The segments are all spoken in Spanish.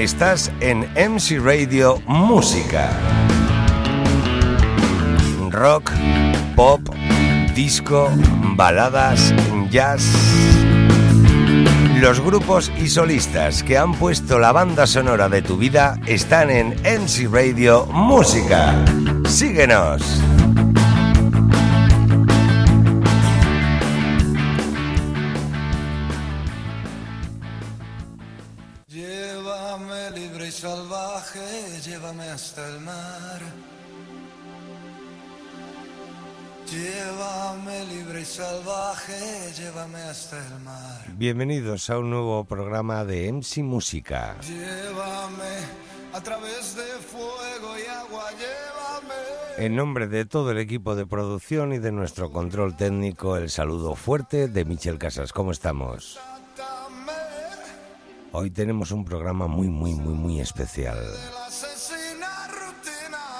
Estás en MC Radio Música. Rock, pop, disco, baladas, jazz. Los grupos y solistas que han puesto la banda sonora de tu vida están en MC Radio Música. Síguenos. Llévame libre y salvaje, llévame hasta el mar. Bienvenidos a un nuevo programa de MC Música. Llévame a través de fuego y agua, llévame. En nombre de todo el equipo de producción y de nuestro control técnico, el saludo fuerte de Michel Casas. ¿Cómo estamos? Hoy tenemos un programa muy, muy, muy, muy especial.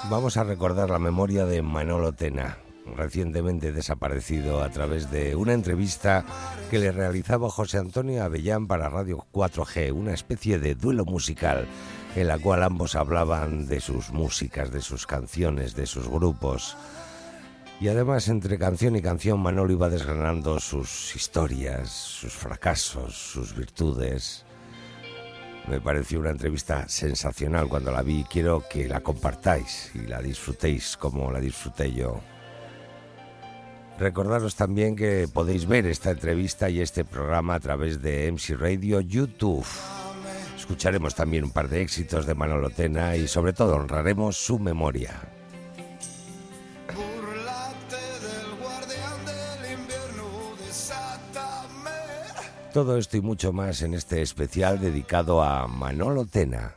Vamos a recordar la memoria de Manolo Tena, recientemente desaparecido a través de una entrevista que le realizaba José Antonio Avellán para Radio 4G, una especie de duelo musical en la cual ambos hablaban de sus músicas, de sus canciones, de sus grupos. Y además, entre canción y canción, Manolo iba desgranando sus historias, sus fracasos, sus virtudes. Me pareció una entrevista sensacional cuando la vi. Quiero que la compartáis y la disfrutéis como la disfruté yo. Recordaros también que podéis ver esta entrevista y este programa a través de MC Radio YouTube. Escucharemos también un par de éxitos de Manolo Tena y sobre todo honraremos su memoria. Todo esto y mucho más en este especial dedicado a Manolo Tena.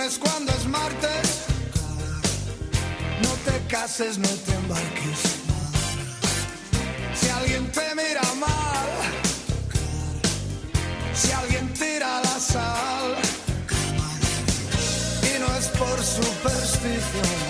Lunes cuando es martes. No te cases, no te embarques. Si alguien te mira mal, si alguien tira la sal, y no es por superstición,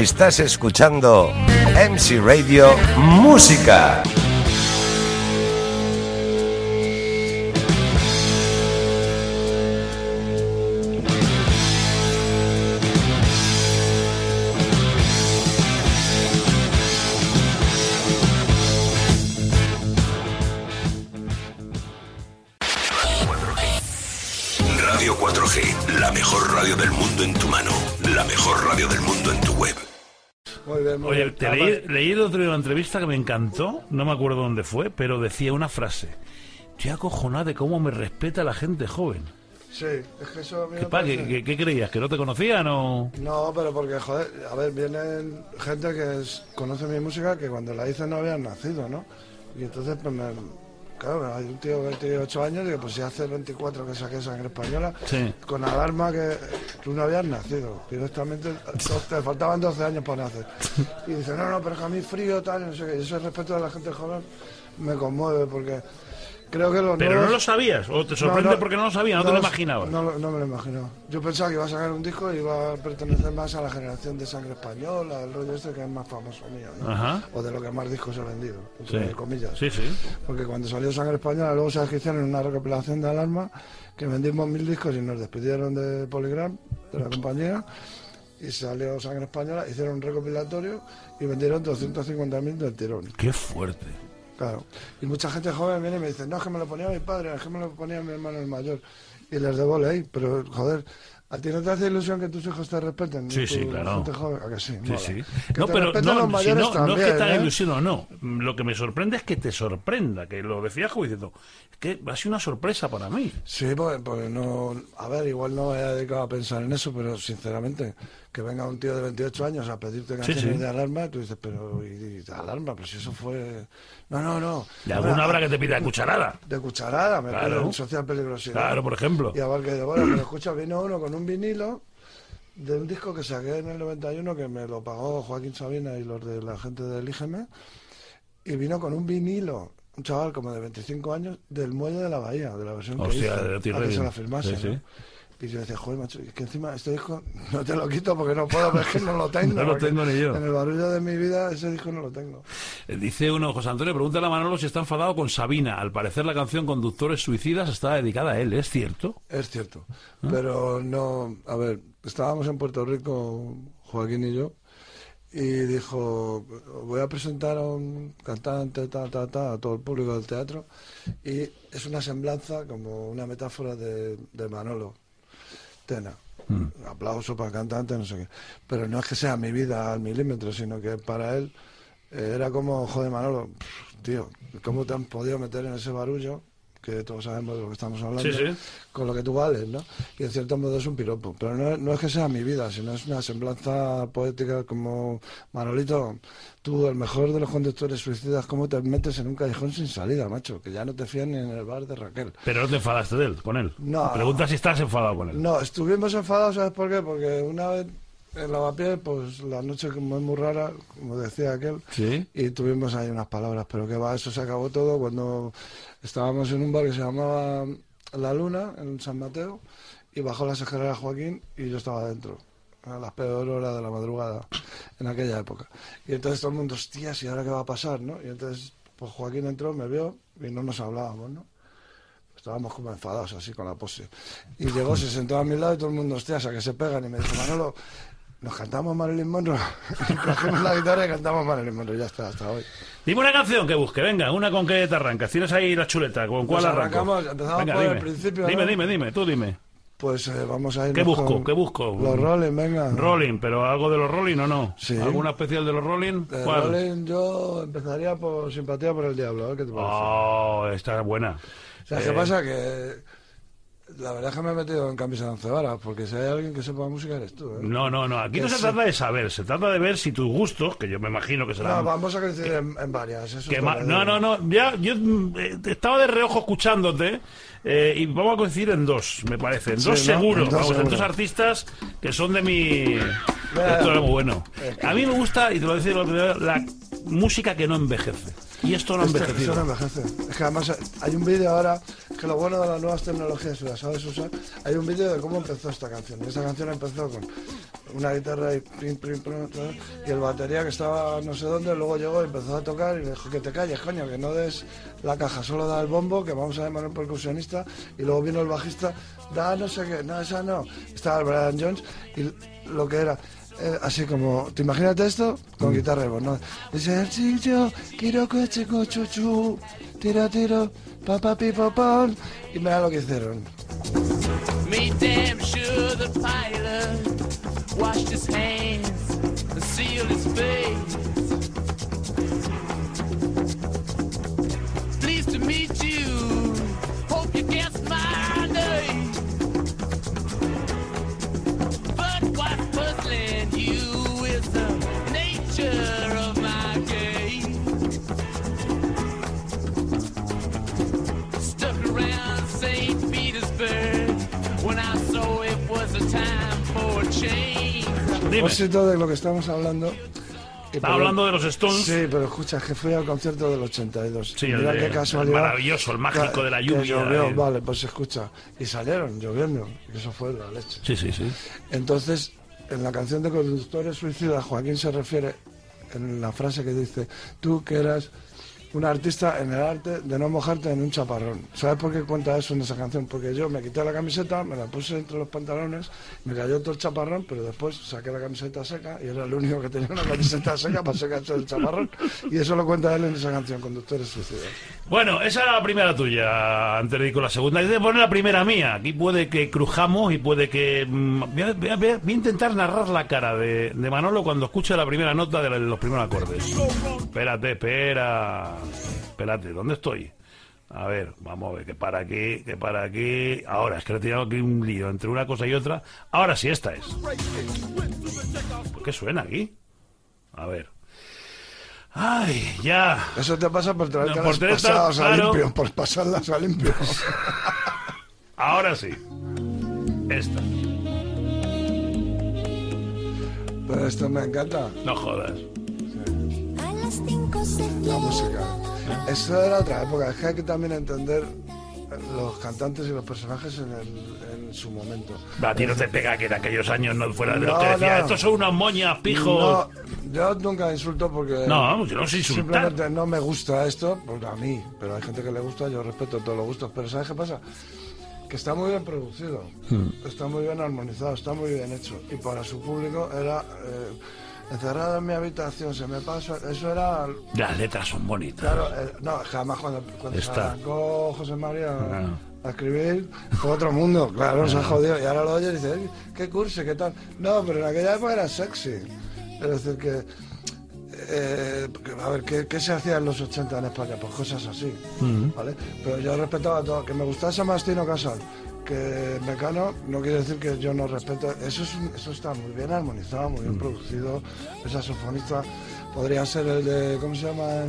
Estás escuchando MC Radio Música. Otro día una entrevista que me encantó, no me acuerdo dónde fue, pero decía una frase. Estoy acojonada de cómo me respeta la gente joven. Sí, es que eso a mí ¿Qué, me pa- parece- qué- qué- qué creías? ¿Que no te conocían o...? No, pero porque, joder, a ver, vienen gente que es- conoce mi música que cuando la hice no habían nacido, ¿no? Y entonces, pues me... Claro, hay un tío de 28 años y digo, pues si hace 24 que saqué sangre española, Sí. con alarma que tú no habías nacido. Directamente te faltaban 12 años para nacer. Y dice, no, no, pero es que a mí frío, tal, y no sé qué. Y eso respecto a la gente joven me conmueve porque creo que los ¿Pero nuevos- no lo sabías? ¿O te sorprende porque no lo sabías? ¿No, te lo imaginabas? No, no me lo imaginaba. Yo pensaba que iba a sacar un disco y iba a pertenecer más a la generación de sangre española, el rollo este que es más famoso mío, ¿no? Ajá. O de lo que más discos he vendido, Sí. entre comillas. Sí, sí. Porque cuando salió Sangre Española, luego se hicieron una recopilación de alarma, que vendimos mil discos y nos despidieron de Polygram, de la compañía, y salió Sangre Española, hicieron un recopilatorio y vendieron 250.000 del tirón. Qué fuerte. Claro. Y mucha gente joven viene y me dice, no, es que me lo ponía mi padre, es que me lo ponía mi hermano el mayor. Y les debo ley, pero joder, ¿a ti no te hace ilusión que tus hijos te respeten? Sí, sí, claro. joven? ¿A que sí? Sí, Mola. sí. Que No, te pero no, los si mayores no, no es que te haga ¿eh? ilusión o no. Lo que me sorprende es que te sorprenda, que lo decías como diciendo, es que ha sido una sorpresa para mí. Sí, pues, pues no. A ver, igual no me he dedicado a pensar en eso, pero sinceramente, que venga un tío de 28 años a pedirte canciones sí. de alarma, tú dices, pero. ¿y, y de alarma? Pero si eso fue. No, no, no. Y alguna habrá que te pida cucharada. De cucharada, me Claro. social peligrosidad. Claro, por ejemplo. Y a ver que de bueno, pero escucha, vino uno con un vinilo de un disco que saqué en el 91 que me lo pagó Joaquín Sabina y los de la gente del IGM y vino con un vinilo, un chaval como de 25 años, del Muelle de la Bahía, de la versión que hizo, de Otis a que se la firmase, Sí, ¿no? Y yo decía, joder, macho, es que encima este disco no te lo quito porque no puedo, pero es que no lo tengo. No lo tengo ni yo. En el barullo de mi vida ese disco no lo tengo. Eh, Dice uno, José Antonio, pregúntale a Manolo si está enfadado con Sabina. Al parecer la canción Conductores Suicidas está dedicada a él, ¿es cierto? Es cierto. ¿Ah? Pero no, a ver, estábamos en Puerto Rico, Joaquín y yo, y dijo, voy a presentar a un cantante, ta, ta, ta, a todo el público del teatro, y es una semblanza, como una metáfora de, de Manolo Tena. Mm. Un aplauso para el cantante, no sé qué. Pero no es que sea mi vida al milímetro, sino que para él eh, era como, joder, Manolo, pff, tío, ¿cómo te han podido meter en ese barullo? Que todos sabemos de lo que estamos hablando, Sí, sí. con lo que tú vales, ¿no? Y en cierto modo es un piropo. Pero no, no es que sea mi vida, sino es una semblanza poética como Manolito, tú, el mejor de los conductores suicidas, ¿cómo te metes en un callejón sin salida, macho? Que ya no te fían ni en el bar de Raquel. Pero no te enfadaste de él, con él. No. Pregunta si estás enfadado con él. No, estuvimos enfadados, ¿sabes por qué? Porque una vez en Lavapiés, pues la noche como es muy rara, como decía aquel, Sí. y tuvimos ahí unas palabras, pero que va, eso se acabó todo cuando estábamos en un bar que se llamaba La Luna, en San Mateo, y bajó las escaleras Joaquín y yo estaba dentro, a las peor horas de la madrugada, en aquella época. Y entonces todo el mundo, hostias, ¿y ahora qué va a pasar, no? Y entonces, pues Joaquín entró, me vio y no nos hablábamos, ¿no? Estábamos como enfadados así con la pose. Y llegó, se sentó a mi lado y todo el mundo, hostias, a que se pegan. Y me dijo, Manolo, nos cantamos Marilyn Monroe. Y cogimos la guitarra y cantamos Marilyn Monroe. Ya está, hasta hoy. Dime una canción que busque, venga, una con que te arrancas. Tienes ahí la chuleta, ¿con cuál Pues arranco? arrancamos, empezamos venga, por el dime. principio, Dime, ¿no? dime, dime, tú dime. Pues eh, vamos a ir. ¿Qué busco? ¿Qué busco? Los Rolling, venga. Rolling, pero algo de los Rolling o no? Sí. ¿Alguna especial de los Rolling? De ¿Cuál? Rolling yo empezaría por Simpatía por el Diablo. A ver qué te parece. Oh, esta es buena. ¿Sabes Eh, qué pasa? Que la verdad es que me he metido en camisa de once varas, porque si hay alguien que sepa música eres tú. ¿eh? No, no, no. Aquí Que no se trata de saber, se trata de ver si tus gustos, que yo me imagino que No, serán. vamos a coincidir en, en varias. Eso que te ma- lo no, no, no. Ya, yo mm, eh, estaba de reojo escuchándote eh, y vamos a coincidir en dos, me parece. En Sí, dos ¿no? seguro. En dos vamos, en seguro. dos artistas que son de mi. Esto es muy bueno. A mí me gusta, y te lo voy a decir, lo primero, la música que no envejece. Y esto no Este- envejecido. eso no envejece. Es que además hay un vídeo ahora, que lo bueno de las nuevas tecnologías, si las sabes usar, hay un vídeo de cómo empezó esta canción. Esta canción empezó con una guitarra y pim, y el batería que estaba no sé dónde, luego llegó y empezó a tocar y le dijo que te calles, coño, que no des la caja, solo da el bombo, que vamos a llamar un percusionista, y luego vino el bajista, da no sé qué, no, esa no. Estaba el Brian Jones y lo que era eh, así como, ¿te imagínate esto? Con guitarra y voz, ¿no? Dice, sí, yo quiero coche con chuchu, tiro, tiro, papá, pipo, pon. Y mira lo que hicieron. Made damn sure the pilot washed his hands and sealed his face. Propósito de lo que estamos hablando. y Estaba hablando de los Stones. Sí, pero escucha, es que fui al concierto del 82. Sí, el Mira qué el casualidad. maravilloso, el mágico de la lluvia, llovió, eh. vale, pues escucha. Y salieron lloviendo. Y eso fue la leche. Sí, sí, sí. Entonces, en la canción de Conductores Suicidas, Joaquín se refiere en la frase que dice, tú que eras un artista en el arte de no mojarte en un chaparrón. ¿Sabes por qué cuenta eso en esa canción? Porque yo me quité la camiseta, me la puse entre los pantalones, me cayó todo el chaparrón, pero después saqué la camiseta seca y era el único que tenía una camiseta seca para secarse el chaparrón. Y eso lo cuenta él en esa canción, Conductores Suicidas. Bueno, esa era la primera tuya, antes de ir con la segunda. Y de poner la primera mía. Aquí puede que crujamos y puede que... mm, Voy a, voy a- voy a intentar narrar la cara de, de Manolo cuando escuche la primera nota de los primeros acordes. Espérate, espera. Espérate, ¿dónde estoy? A ver, vamos a ver, que para aquí, que para aquí. Ahora, es que le he tirado aquí un lío entre una cosa y otra. Ahora sí, esta es. ¿Por qué suena aquí? A ver. Ay, ya. Eso te pasa por traerte No, por tener pasadas a claro. limpio, por pasarlas a limpio. Ahora sí. Esta. Pero esto me encanta. No jodas. La música. Eso era otra época, es que hay que también entender los cantantes y los personajes en, el- en su momento. A ti no te pega que en aquellos años no fuera de los No, que decía, no. estos son unas moñas, pijos. No, yo nunca insulto porque No, yo no sé insultar. simplemente no me gusta esto, porque a mí, pero hay gente que le gusta, yo respeto todos los gustos, pero ¿sabes qué pasa? Que está muy bien producido, Hmm. está muy bien armonizado, está muy bien hecho, y para su público era eh, encerrado en mi habitación, se me pasa, eso era Las letras son bonitas. Claro, eh, no, jamás cuando, cuando se Está. arrancó José María Ah. a escribir, fue otro mundo, claro, se ha jodido. Y ahora lo oyes y dices, "Ey, qué cursi, qué tal. No, pero en aquella época era sexy. Es decir, que eh, a ver, ¿qué, qué se hacía en los 80 en España? Pues cosas así, ¿vale? Pero yo respetaba todo. Que me gustase Mastino Casal, que Mecano, no quiere decir que yo no respeto. Eso, es eso está muy bien armonizado, muy bien producido. Esa saxofonista podría ser el de, ¿cómo se llama?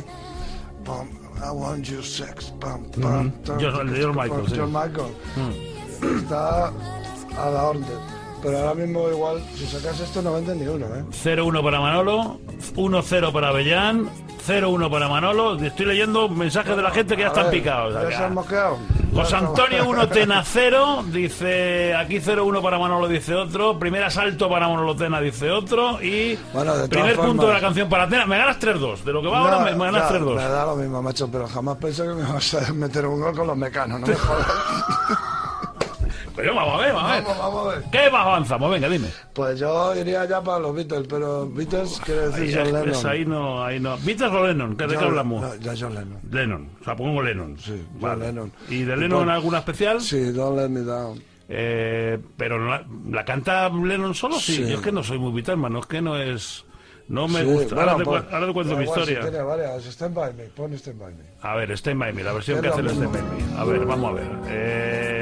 Pam, I want your sex, pam, pam, el de George Michael, sí. George Michael. Está a la orden. Pero ahora mismo igual, si sacas esto no venden ni uno, ¿eh? 0-1 para Manolo, 1-0 para Avellán, 0-1 para Manolo. Estoy leyendo mensajes de la gente que ya están ver, picados. ¿Ya se han mosqueado? José Antonio estamos. 1 Tena 0, dice aquí 0-1 para Manolo, dice otro. Primer asalto para Manolo Tena, dice otro. Y Bueno, primer punto formas- de la canción para Tena. Me ganas 3-2. De lo que va No, ahora, me, me ganas ya, 3-2. Me da lo mismo, macho, pero jamás pensé que me vas a meter un gol con los mecanos, no me jodas. Pero vamos a ver, vamos a ver. vamos, vamos a ver. ¿Qué más avanzamos? Venga, dime. Pues yo iría ya para los Beatles, pero Beatles quiere decir Ahí, John pues, Lennon. ahí no, ahí no. ¿Beatles o Lennon? ¿Qué- ¿De qué hablamos? no, ya John Lennon. Lennon, o sea, pongo Lennon. Sí, John Lennon. ¿Y de Lennon alguna especial? Sí, Don't Let Me Down. Eh, pero la, ¿la canta Lennon solo? Sí. Sí. Yo es que no soy muy Beatlesman, no es que no es... No me Sí, gusta. bueno, ahora, te, pues, ahora te cuento mi historia. Si tiene varias. Stand By Me, pon Stand By Me. A ver, Stand By Me, la versión que hace el Stand. By Me. A ver, vamos a ver. Eh,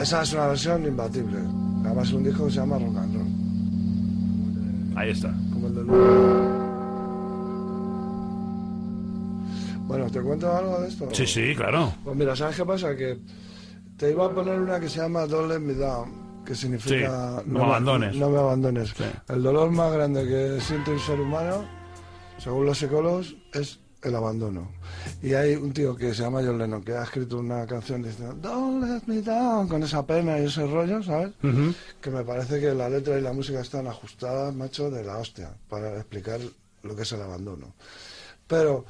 Esa es una versión imbatible. Además, un disco que se llama Rock and Roll. Ahí está. Como el de Bueno, ¿te cuento algo de esto? Sí, sí, claro. Pues mira, ¿sabes qué pasa? Que te iba a poner una que se llama Don't Let Me Down, que significa Sí, no me abandones. No me abandones. Sí. El dolor más grande que siente un ser humano, según los psicólogos, es el abandono. Y hay un tío que se llama John Lennon que ha escrito una canción diciendo Don't let me down, con esa pena y ese rollo, ¿sabes? Que me parece que la letra y la música están ajustadas, macho, de la hostia, para explicar lo que es el abandono. Pero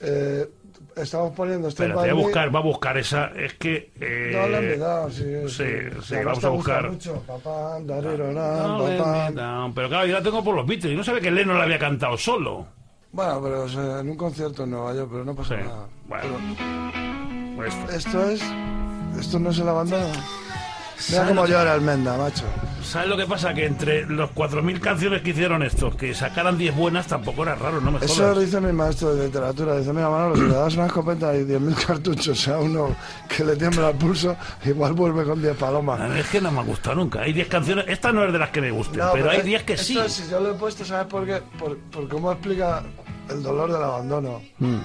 eh, estamos poniendo Stand Espérate, voy a Me- buscar, va a buscar esa. Es que. eh, no le han dado, sí, sí, vamos a buscar. mucho, papá, No, let papá. me down. Pero claro, yo la tengo por los Beatles. Y no sabe que Lennon la había cantado solo. Bueno, pero o sea, en un concierto en Nueva York, pero no pasa Sí. nada. Bueno. Pues, Pero esto es. Esto no es el abandono. Mira ¿Sabes cómo llora Almenda, macho. ¿Sabes lo que pasa? Que entre los 4.000 canciones que hicieron estos, que sacaran 10 buenas, tampoco era raro, no me Eso jodas. lo dice mi maestro de literatura. Dice, mira, Manolo, si le das una escopeta y 10.000 cartuchos a uno que le tiembla el pulso, igual vuelve con 10 palomas. A mí es que no me ha gustado nunca. Hay 10 canciones, esta no es de las que me gusten, No, pero hay es- 10 que esto sí. si yo lo he puesto, ¿sabes por qué? Por, por cómo explica el dolor del abandono. Mm.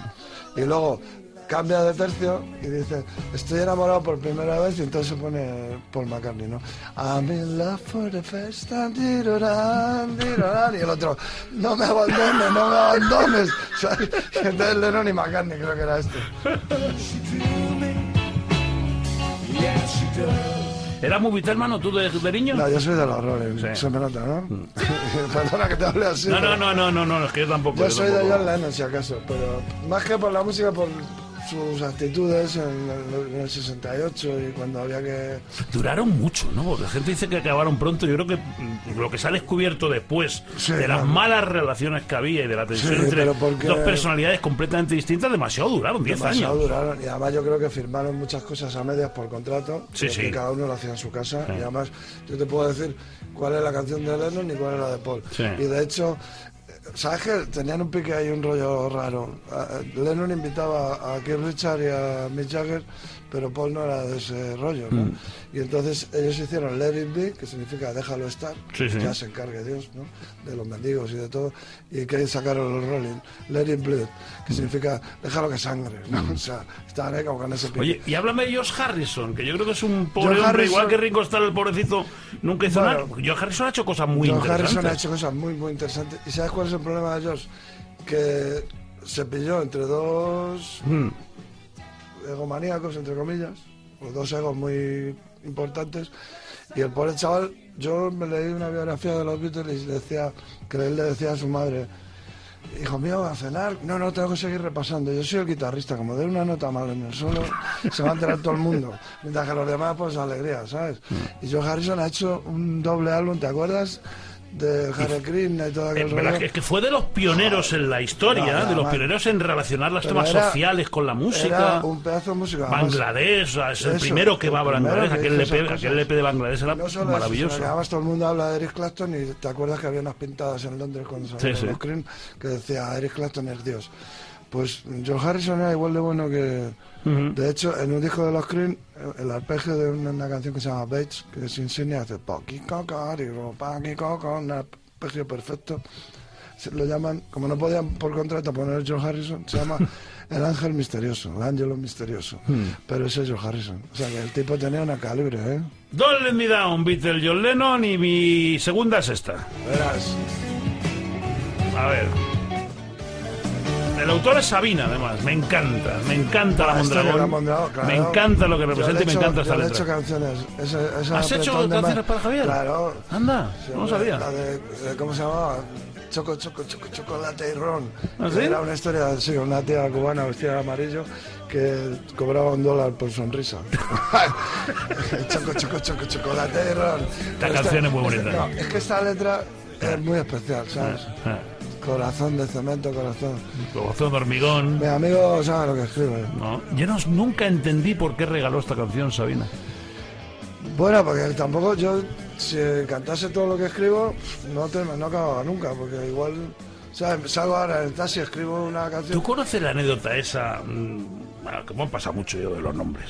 Y luego cambia de tercio y dice, estoy enamorado por primera vez y entonces se pone Paul McCartney, ¿no? I'm in love for the first time, y el otro, no me abandones, no me abandones. ¿sabes? Y entonces Lennon y McCartney creo que era este. ¿Era muy hermano tú de, niño? No, yo soy de los horrores, Sí. se me nota, ¿no? Perdona que te hable así. No, no, no, no, no, no, es que yo tampoco. Yo soy de. John Lennon, si acaso, pero más que por la música, por sus actitudes en el, en el 68 y cuando había que... Duraron mucho, ¿no? La gente dice que acabaron pronto. Yo creo que lo que se ha descubierto después Sí, de las claro. malas relaciones que había y de la tensión Sí, entre porque- dos personalidades completamente distintas, demasiado duraron, 10 demasiado años. duraron y además yo creo que firmaron muchas cosas a medias por contrato Sí, sí. que cada uno lo hacía en su casa y además yo te puedo decir cuál es la canción de Lennon y cuál es la de Paul y de hecho ¿Sabes que tenían un pique ahí, un rollo raro? Lennon invitaba a Keith Richard y a Mick Jagger, pero Paul no era de ese rollo, ¿no? Mm. Y entonces ellos hicieron Let It Be, que significa déjalo estar, Sí, sí. ya se encargue Dios, ¿no? De los mendigos y de todo. Y que sacaron los Rolling, Let It Bleed, que significa déjalo que sangre, ¿no? O sea, estaban ahí como con ese pique. Oye, y háblame de Josh Harrison, que yo creo que es un pobre hombre, Harrison- igual que Ringo Starr, el pobrecito, nunca hizo Bueno. nada. Josh Harrison ha hecho cosas muy John interesantes. Harrison ha hecho cosas muy, muy interesantes. ¿Y sabes cuál es el problema de Josh? Que se pilló entre dos Mm. egomaníacos, entre comillas, o dos egos muy importantes. Y el pobre chaval, yo me leí una biografía de los Beatles y decía que él le decía a su madre, hijo mío, ¿va a cenar? No, no, tengo que seguir repasando. Yo soy el guitarrista, como de una nota mal en el solo, se va a enterar todo el mundo. Mientras que los demás, pues alegría, ¿sabes? Y Joe Harrison ha hecho un doble álbum, ¿te acuerdas? De Harry Krishna y todo Eh, aquel ¿verdad? Es que fue de los pioneros en la historia, No, de los man. pioneros en relacionar Pero temas era- sociales con la música. Era un pedazo de música. Bangladesh, sea, es el Eso, primero que va a Bangladesh, que aquel LP, aquel. LP de Bangladesh era No solo eso, maravilloso. además todo el mundo habla de Eric Clapton y te acuerdas que había unas pintadas en Londres cuando salieron Sí, sí. los Cream que decía Eric Clapton es Dios. Pues George Harrison era igual de bueno que... De hecho, en un disco de los Cream, el arpegio de una, una canción que se llama Bates, que es insignia, hace Pocky Cocariro, Pocky Coco, un arpegio perfecto. Se lo llaman, como no podían por contrato poner George Harrison, se llama El Ángel Misterioso, el Ángelo Misterioso. Hmm. Pero ese es George Harrison. O sea que el tipo tenía una calibre, ¿eh? Don't Let Me Down, Beatles, John Lennon y mi segunda es esta. Verás. A ver. El autor es Sabina, además. Me encanta, me encanta la Ah, Mondragón. la Mondragón, claro. Me encanta lo que representa y me encanta esta he letra. hecho canciones. ¿Has hecho canciones para Javier? Claro. Anda, Sí, no sabía. La de, eh, ¿cómo se llamaba? Choco, choco, choco, chocolate y ron. ¿Ah, sí? Era una historia, sí, una tía cubana vestida de amarillo que cobraba un dólar por sonrisa. choco, choco, choco, chocolate y ron. Pero canción es muy esta- bonita. no, es que esta letra es muy especial, ¿sabes? Ah, Corazón de cemento, corazón. Corazón de hormigón. Mi amigo sabe lo que escribe. No, yo no- nunca entendí por qué regaló esta canción Sabina. Bueno, porque tampoco yo, si cantase todo lo que escribo, no, te, no acababa nunca, porque igual, ¿sabes? Salgo ahora en el taxi, escribo una canción. ¿Tú conoces la anécdota esa? mm, bueno, que me han pasado mucho yo de los nombres.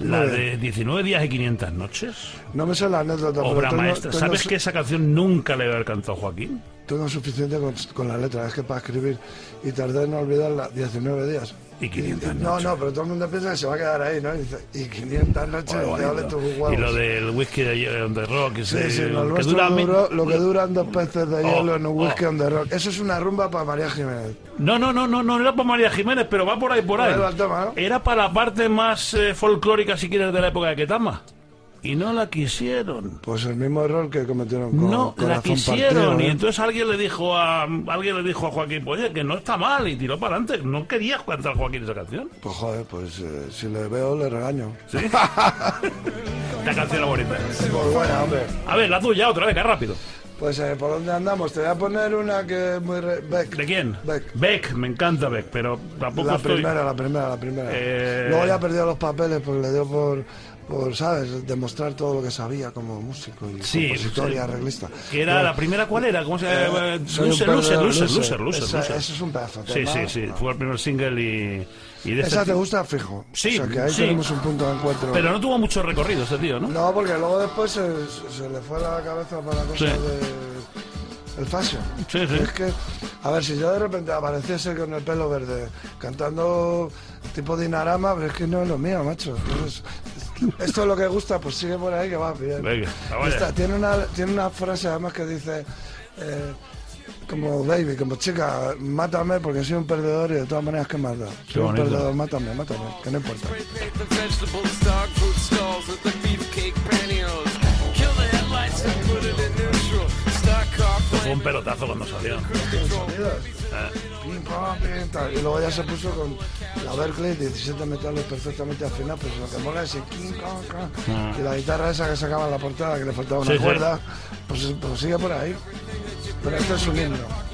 La de bien. 19 días y 500 noches. No me sé la anécdota, Obra pero maestra. ¿Sabes que esa canción nunca le haber cantado Joaquín? tengo suficiente con, con la letra, es que para escribir, y tardé en olvidarla 19 días. Y 500 No, noches. no, pero todo el mundo piensa que se va a quedar ahí, ¿no? Y, dice, y 500 noches, Muy de bonito. tus. Y lo del whisky de on the rock. Sí, ese, sí, lo, que nuestro dura lo que duran dos peces de Oh, hielo en un whisky oh. on the rock. Eso es una rumba para María Jiménez. No, no, no, no, no era para María Jiménez, pero va por ahí, por ahí. Tema, ¿no? Era para la parte más eh, folclórica, si quieres, de la época de Ketama. Y no la quisieron. Pues el mismo error que cometieron con no la quisieron. Partido, Y ¿eh? entonces alguien le dijo a alguien le dijo a Joaquín, pues, oye, que no está mal, y tiró para adelante. No quería cantar Joaquín esa canción. Pues joder, pues eh, si le veo le regaño. Esta canción es bonita. Pues buena, hombre. A ver, la tuya, otra vez, que rápido. Pues eh, ¿por dónde andamos? Te voy a poner una que es muy... re- Beck. ¿De quién? Beck. me encanta Beck, pero tampoco La estoy... primera, la primera, la primera. Luego ya perdió los papeles porque le dio por, por, ¿sabes? Demostrar todo lo que sabía como músico y Sí, compositor sí. y arreglista. Que era la primera, ¿cuál era? ¿Cómo se llama? Eh, Loser, loser, perdedor, loser, loser. loser, loser, Esa- loser. Eso es un pedazo. Sí, tema. sí, sí. Fue el primer single y, y de Esa este- te gusta fijo. Sí, O sea que ahí sí. tenemos un punto de encuentro. Pero no tuvo mucho recorrido ese tío, ¿no? No, porque luego después se, se le fue la cabeza para la cosa Sí. de el fashion. Sí, sí. Es que, a ver, si yo de repente apareciese con el pelo verde cantando tipo dinarama, pero es que no es lo mío, macho. Entonces, esto es lo que gusta, pues sigue por ahí que va bien. Venga, vaya. Esta- tiene, una, tiene una frase además que dice, eh, como baby, como chica, mátame porque soy un perdedor y de todas maneras, ¿qué más da? Soy un perdedor, mátame, mátame, que no importa. Fue un pelotazo cuando salió. Pim, pam, pim, tal. Y luego ya se puso con la Berkeley, 17 metales perfectamente afinados, pero lo que mola es el king, con, con. Y la guitarra esa que sacaba en la portada, que le faltaba una Sí, sí. cuerda, pues, pues sigue por ahí. Pero esto es un himno.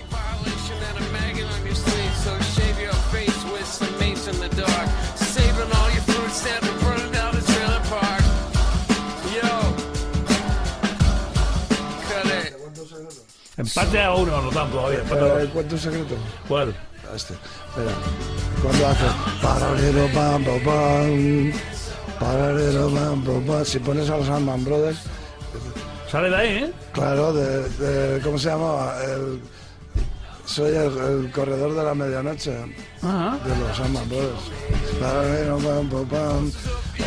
violation and Empate a uno, no tanto todavía. Pero, dos. ¿Cuánto secreto? ¿Cuál? Este. Espera. Cuando hace paralelo pam pam pam paralelo pam pam si pones a los Allman Brothers Sale de ahí, ¿eh? Claro, de, de- ¿cómo se llama? El, soy el, el corredor de la medianoche Ajá. de los Allman Brothers. Paralelo, pam, pam, pam.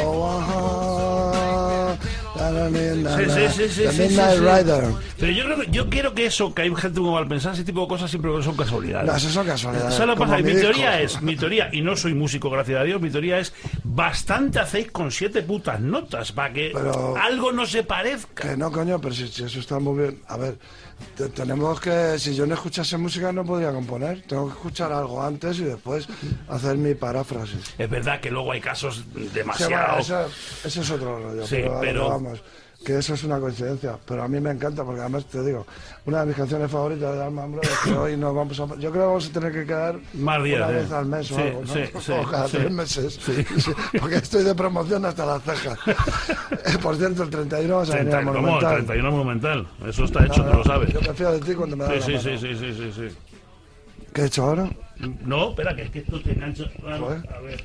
Oh, ajá. Sí, sí, sí, sí, The sí, Midnight sí, sí. Rider. Pero yo creo que, yo quiero que eso, que hay gente muy mal pensada, ese tipo de cosas siempre son casualidades. No, eso son casualidades. ¿Sabes lo que como pasa? Mi, teoría es, mi teoría, y no soy músico, gracias a Dios, mi teoría es, bastante hacéis con siete putas notas para que Pero- algo no se parezca. Que no, coño, pero si, si eso está muy bien. A ver, te- tenemos que. Si yo no escuchase música, no podría componer. Tengo que escuchar algo antes y después hacer mi paráfrasis. Es verdad que luego hay casos Sí, demasiado... bueno, eso, eso es otro rollo. Sí, pero- vamos. que eso es una coincidencia, pero a mí me encanta porque además te digo, una de mis canciones favoritas de Alman Brothers que hoy nos vamos a... Yo creo que vamos a tener que quedar Más días, una ¿eh? vez al mes o Sí, algo, ¿no? sí, sí, o cada tres meses, porque estoy de promoción hasta las cejas. Eh, Por cierto, el 31 vas a venir 30, al ¿Cómo? Monumental. 31 monumental. Eso está hecho, No, tú lo sabes. Yo me fío de ti cuando me das Sí, la sí, mano. sí, sí, sí, sí, sí. ¿Qué he hecho ahora? No, espera, que es que esto te engancha. A ver.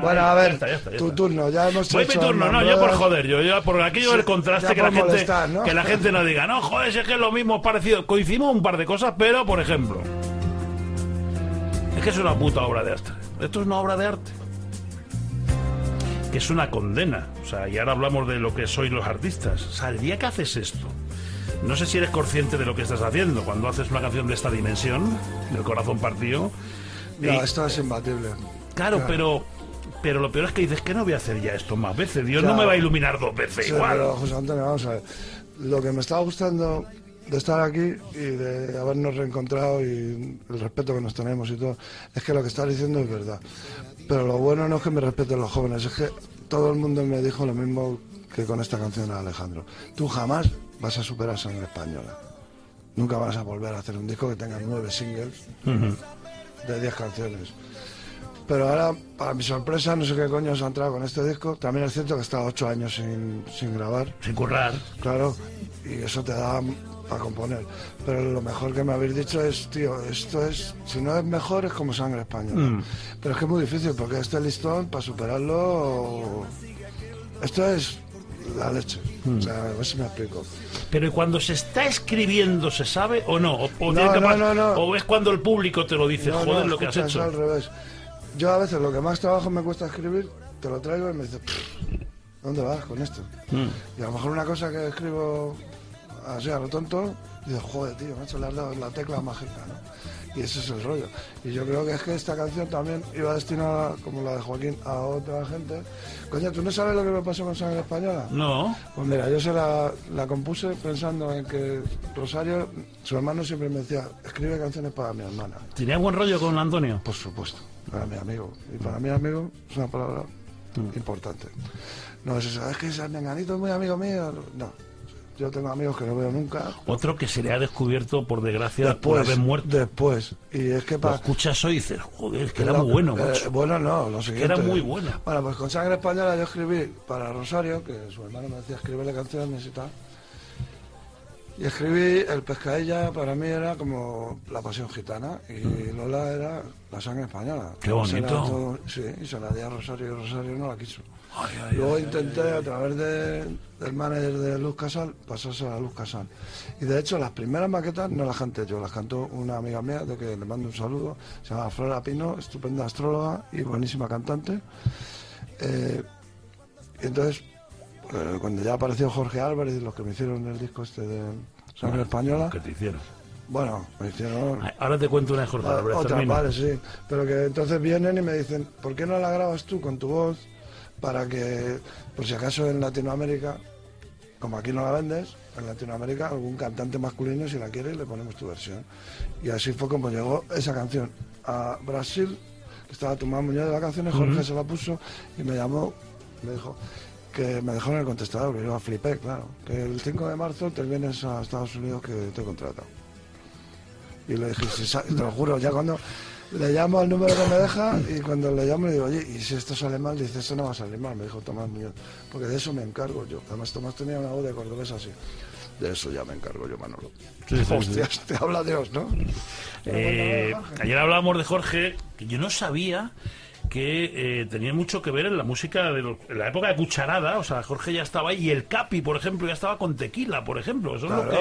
Bueno, a Ya ver, está, ya está, ya tu turno, ya hemos Voy hecho... mi turno, no, yo por joder, yo, yo por aquello Sí, del contraste ya que la gente ¿no? que la gente no diga, no, joder, si es que es lo mismo parecido, coincidimos un par de cosas, pero por ejemplo, es que es una puta obra de arte. Esto es una obra de arte. Que es una condena. O sea, y ahora hablamos de lo que sois los artistas. O sea, el día que haces esto, no sé si eres consciente de lo que estás haciendo cuando haces una canción de esta dimensión, del corazón partido. No, y- esto es imbatible. Claro, pero pero lo peor es que dices que no voy a hacer ya esto más veces. Dios no me va a iluminar dos veces Sí, igual. pero José Antonio, vamos a ver. Lo que me está gustando de estar aquí y de habernos reencontrado y el respeto que nos tenemos y todo, es que lo que estás diciendo es verdad. Pero lo bueno no es que me respeten los jóvenes, es que todo el mundo me dijo lo mismo que con esta canción a Alejandro. Tú jamás vas a superar Sangre Española. Nunca vas a volver a hacer un disco que tenga nueve singles de diez canciones. Pero ahora, para mi sorpresa, no sé qué coño se ha entrado con este disco. También es cierto que he estado ocho años sin, sin grabar, Sin currar. claro, y eso te da para componer. Pero lo mejor que me habéis dicho es, tío, esto es, si no es mejor, es como sangre española. Mm. Pero es que es muy difícil, porque este listón, para superarlo, esto es la leche. Mm. O sea, a ver si me explico. Pero ¿y cuando se está escribiendo se sabe o no? ¿O, o No, o es cuando el público te lo dice, joder, lo que has es hecho? al revés. Yo a veces lo que más trabajo me cuesta escribir, te lo traigo y me dice, "Pff, ¿dónde vas con esto? Mm. Y a lo mejor una cosa que escribo así a lo tonto, digo, joder, tío, macho, le has dado la tecla mágica, ¿no? Y ese es el rollo. Y yo creo que es que esta canción también iba destinada, como la de Joaquín, a otra gente. Coño, ¿tú no sabes lo que me pasó con Sangre Española? No. Pues mira, yo se la, la compuse pensando en que Rosario, su hermano siempre me decía, escribe canciones para mi hermana. ¿Tenía buen rollo con Antonio? Por supuesto, para mi amigo. Y para mi amigo es una palabra importante. No es eso, es que ese menganito es muy amigo mío. No, yo tengo amigos que no veo nunca. Otro que se le ha descubierto, por desgracia, Después, vez muerto. después. Y es que Lo para... escuchas hoy y dices, joder, es que era muy bueno, eh, bueno, no, lo siguiente. era muy bueno. Bueno, pues con Sangre Española yo escribí para Rosario, que su hermano me decía escribirle canciones y tal. Y escribí El Pescadilla, para mí era como la pasión gitana, y Lola era la sangre española. Qué bonito. todo- sí, y se la di a Rosario y Rosario no la quiso. Ay, ay, Luego ay, intenté, a través de- del manager de Luz Casal, pasarse a Luz Casal. Y de hecho, las primeras maquetas no las canté yo, las cantó una amiga mía, de que le mando un saludo. Se llama Flora Pino, estupenda astróloga y buenísima cantante. Eh, y entonces, eh, cuando ya apareció Jorge Álvarez los que me hicieron el disco este de Sangre Española, ¿Qué te hicieron? bueno, me hicieron Ay, Ahora te cuento una de Jorge Ah, Álvarez, Otra, termina. vale, sí. Pero que entonces vienen y me dicen, ¿por qué no la grabas tú con tu voz? Para que, por si acaso en Latinoamérica, como aquí no la vendes, en Latinoamérica algún cantante masculino si la quiere le ponemos tu versión. Y así fue como llegó esa canción a Brasil, que estaba Tomás Muñoz de vacaciones, Jorge se la puso y me llamó, me dijo que me dejó en el contestador, que yo flipé, claro, que el 5 de marzo te vienes a Estados Unidos que te he contratado. Y le dije, "Si te lo juro, ya cuando le llamo al número que me deja y cuando le llamo le digo, oye, y si esto sale mal, dice, esto no va a salir mal, me dijo Tomás Muñoz, porque de eso me encargo yo. Además, Tomás tenía una voz de cordobés así. De eso ya me encargo yo, Manolo. Sí, sí, sí. Hostias, te habla Dios, ¿no? Eh, ayer hablábamos de Jorge, que yo no sabía que eh, tenía mucho que ver en la música de los- en la época de Cucharada, o sea, Jorge ya estaba ahí, y el Capi, por ejemplo, ya estaba con Tequila, por ejemplo, eso es lo que...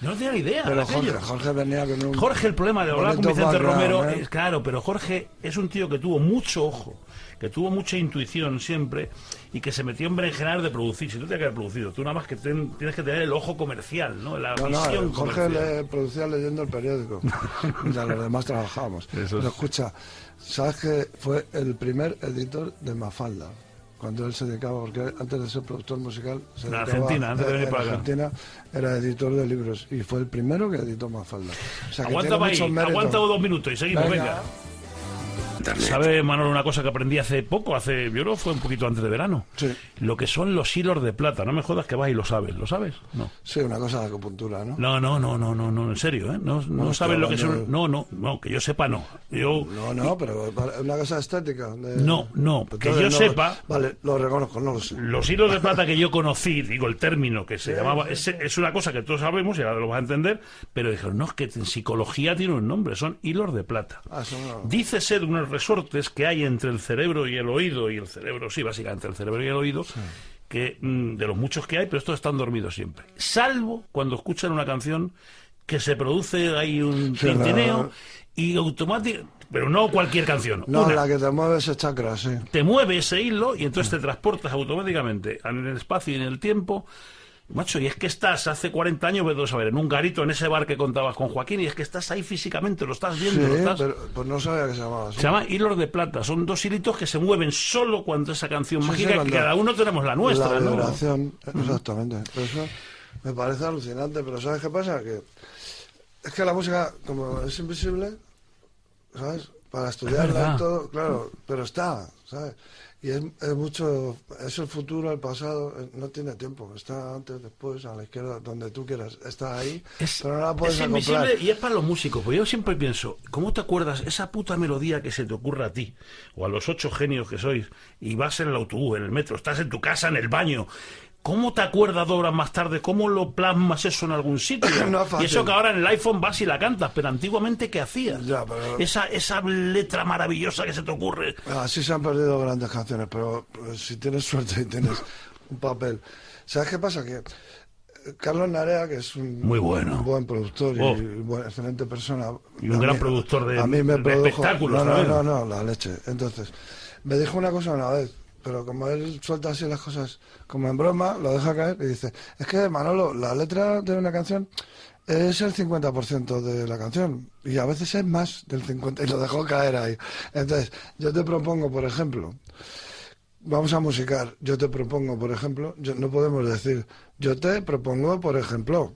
Yo no tenía ni idea. Pero. Jorge, Jorge venía con un... Jorge, el problema de hablar con Vicente Romero, ¿eh? es claro, pero Jorge es un tío que tuvo mucho ojo, que tuvo mucha intuición siempre y que se metió en berenjenar de producir. Si tú tienes que haber producido, tú nada más que ten- tienes que tener el ojo comercial, ¿no? La No, no, visión Jorge comercial. le producía leyendo el periódico. ya los demás trabajábamos. Eso es. Pero escucha, ¿sabes que fue el primer editor de Mafalda? Cuando él se dedicaba, porque antes de ser productor musical, se En Argentina, antes de venir en para acá. Argentina era editor de libros y fue el primero que editó Mafalda. O sea, que Aguanta ahí, aguanta dos minutos y seguimos, venga. Venga. Internet. ¿Sabe, Manolo, una cosa que aprendí hace poco? Hace, yo creo fue un poquito antes de verano. Sí. Lo que son los hilos de plata. No me jodas que vas y lo sabes. ¿Lo sabes? No. Sí, una cosa de acupuntura, ¿no? No, no, no, no, no, no, en serio, ¿eh? No, no Bueno, sabes lo que son. No, no, no, que yo sepa, no. Yo. No, no, pero para- una cosa estética. de- No, no, que yo no- sepa- Vale, lo reconozco, no lo sé. Los hilos de plata que yo conocí, digo el término que se llamaba, es, es una cosa que todos sabemos y ahora lo vas a entender, pero dijeron, no, es que en psicología tiene un nombre, son hilos de plata. Ah, eso no. Dícese de unos resortes que hay entre el cerebro y el oído, y el cerebro, sí, básicamente el cerebro y el oído, que mm, de los muchos que hay, pero estos están dormidos siempre. Salvo cuando escuchan una canción que se produce ahí un Sí, tintineo la- y automático, pero no cualquier canción. No, una la que te mueve ese chakra, sí. te mueve ese hilo y entonces te transportas automáticamente en el espacio y en el tiempo. Macho, y es que estás hace 40 años, vete a en un garito, en ese bar que contabas con Joaquín, y es que estás ahí físicamente, lo estás Sí, viendo, lo estás... pero pues no sabía que se llamaba así. Se llama hilos de plata, son dos hilitos que se mueven solo cuando esa canción Sí, sí, mágica, que cada uno tenemos la nuestra, La ¿no? vibración, exactamente. Pero Eso me parece alucinante, pero ¿sabes qué pasa? Que es que la música, como es invisible, ¿sabes? Para estudiarla y todo, claro, pero está, ¿sabes? Y es, es mucho, es el futuro, el pasado, eh, no tiene tiempo, está antes, después, a la izquierda, donde tú quieras, está ahí, Es, pero no la puedes es invisible y es para los músicos. Pues yo siempre pienso, ¿cómo te acuerdas esa puta melodía que se te ocurre a ti o a los ocho genios que sois y vas en el autobús, en el metro, estás en tu casa, en el baño? ¿Cómo te acuerdas dos horas más tarde? ¿Cómo lo plasmas eso en algún sitio? No y eso que ahora en el iPhone vas y la cantas, pero antiguamente ¿qué hacías? Ya, pero- esa, esa letra maravillosa que se te ocurre. Así se han perdido grandes canciones, pero pues, si tienes suerte y tienes un papel. ¿Sabes qué pasa? Que eh, Carlos Narea, que es un Muy bueno. un buen productor Oh. y buena, excelente persona. Y un gran productor de- a mí me de produjo- espectáculos, No, no, no, no, la leche. Entonces, me dijo una cosa una vez, pero como él suelta así las cosas como en broma, lo deja caer y dice, es que Manolo, la letra de una canción es el 50% de la canción y a veces es más del 50% y lo dejó caer ahí. Entonces, yo te propongo, por ejemplo, vamos a musicar, yo te propongo, por ejemplo, yo, no podemos decir, yo te propongo, por ejemplo,